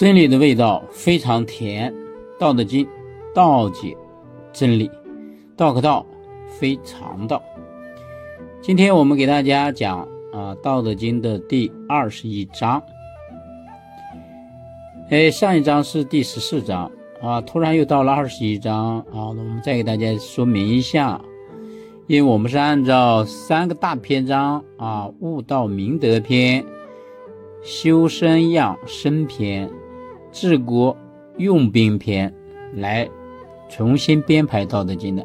真理的味道非常甜，《道德经》道解真理，道可道非常道。今天我们给大家讲啊，《道德经》的第二十一章。哎，上一章是第十四章啊，突然又到了二十一章啊，我们再给大家说明一下，因为我们是按照三个大篇章啊，悟道明德篇、修身养生篇。治国用兵篇来重新编排《道德经》的，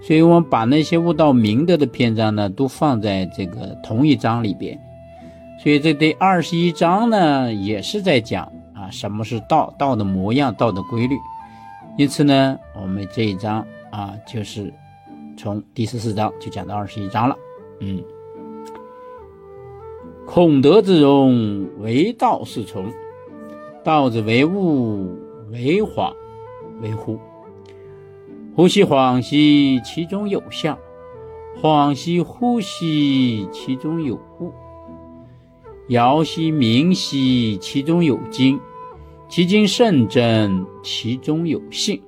所以我们把那些悟道明德的篇章呢，都放在这个同一章里边。所以这第二十一章呢，也是在讲啊，什么是道，道的模样，道的规律。因此呢，我们这一章啊，就是从第十四章就讲到二十一章了。嗯，孔德之容，惟道是从。道之为物，为恍，为惚。呼吸恍兮，其中有象；恍兮惚兮，其中有物。爻兮明兮，其中有精。其精甚真，其中有信。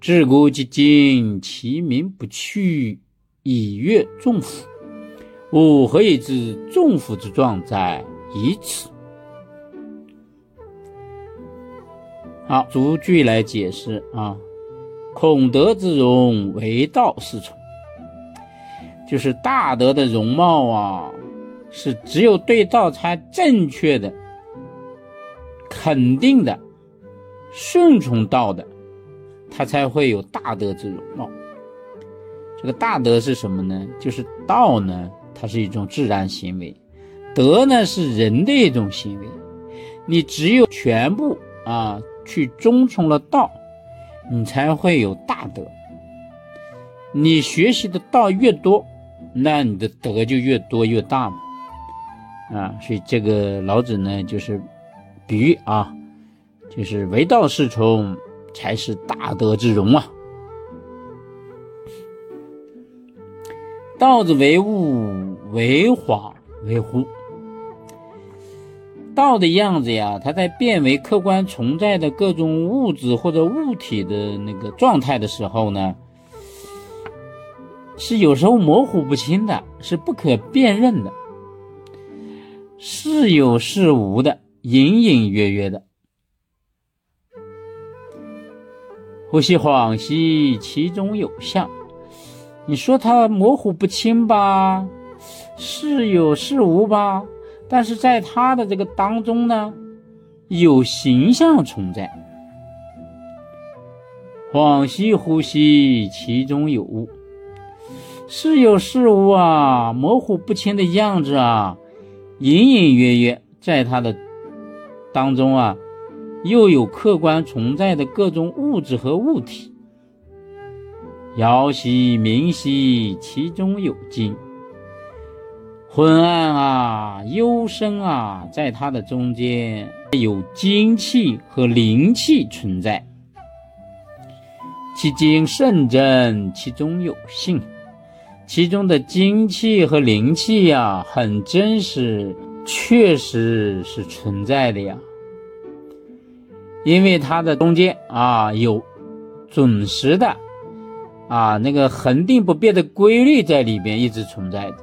至古及今，其名不去，以阅众甫。吾何以知众甫之状在？以此。好，逐句来解释啊。孔德之容，惟道是从。就是大德的容貌啊，是只有对道才正确的、肯定的、顺从道的，他才会有大德之容貌。这个大德是什么呢？就是道呢，它是一种自然行为；德呢，是人的一种行为。你只有全部啊。去遵从了道，你才会有大德。你学习的道越多，那你的德就越多越大嘛。啊，所以这个老子呢，就是比喻啊，就是唯道是从，才是大德之容啊。道之为物，为恍，为乎。道的样子呀，它在变为客观存在的各种物质或者物体的那个状态的时候呢，是有时候模糊不清的，是不可辨认的，是有是无的，隐隐约约的。呼吸恍兮，其中有象。你说它模糊不清吧，是有是无吧？但是在他的这个当中呢，有形象存在。恍兮惚兮，其中有物，是有是无啊，模糊不清的样子啊，隐隐约约在他的当中啊，又有客观存在的各种物质和物体。遥兮明兮，其中有精。昏暗啊，幽深啊，在它的中间有精气和灵气存在，其精甚真，其中有性，其中的精气和灵气呀，很真实，确实是存在的呀。因为它的中间啊，有准时的啊那个恒定不变的规律在里边一直存在的。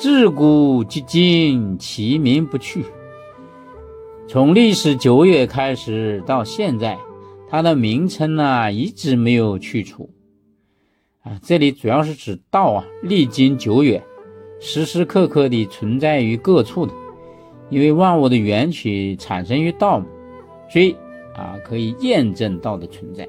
自古及今，其名不去。从历史久远开始到现在，它的名称呢一直没有去除。啊，这里主要是指道啊，历经久远，时时刻刻地存在于各处的。因为万物的缘起产生于道嘛，所以啊，可以验证道的存在。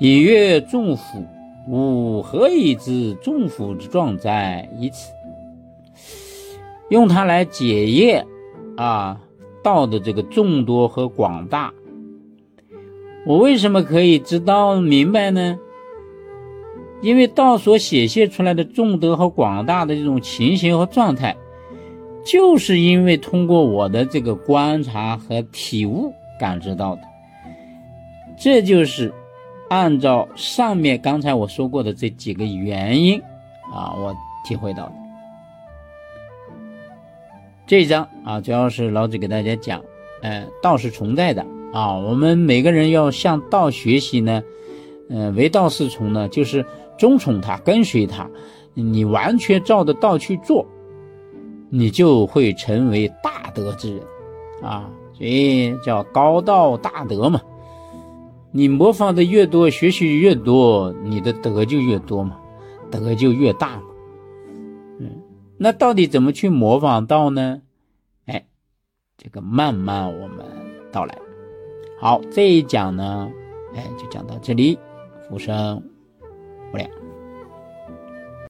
以阅众甫。吾何以知众甫之状哉？以此，用它来解验啊道的这个众多和广大。我为什么可以知道明白呢？因为道所显现出来的众多和广大的这种情形和状态，就是因为通过我的这个观察和体悟感知到的。这就是。按照上面刚才我说过的这几个原因，啊，我体会到。这一章啊，主要是老子给大家讲，呃，道是存在的啊，我们每个人要向道学习呢，呃，唯道是从呢，就是忠从他，跟随他，你完全照着道去做，你就会成为大德之人啊，所以叫高道大德嘛。你模仿的越多，学习越多，你的德就越多嘛，德就越大嘛。嗯，那到底怎么去模仿道呢？哎，这个慢慢我们到来。好，这一讲呢，哎，就讲到这里。福生无量。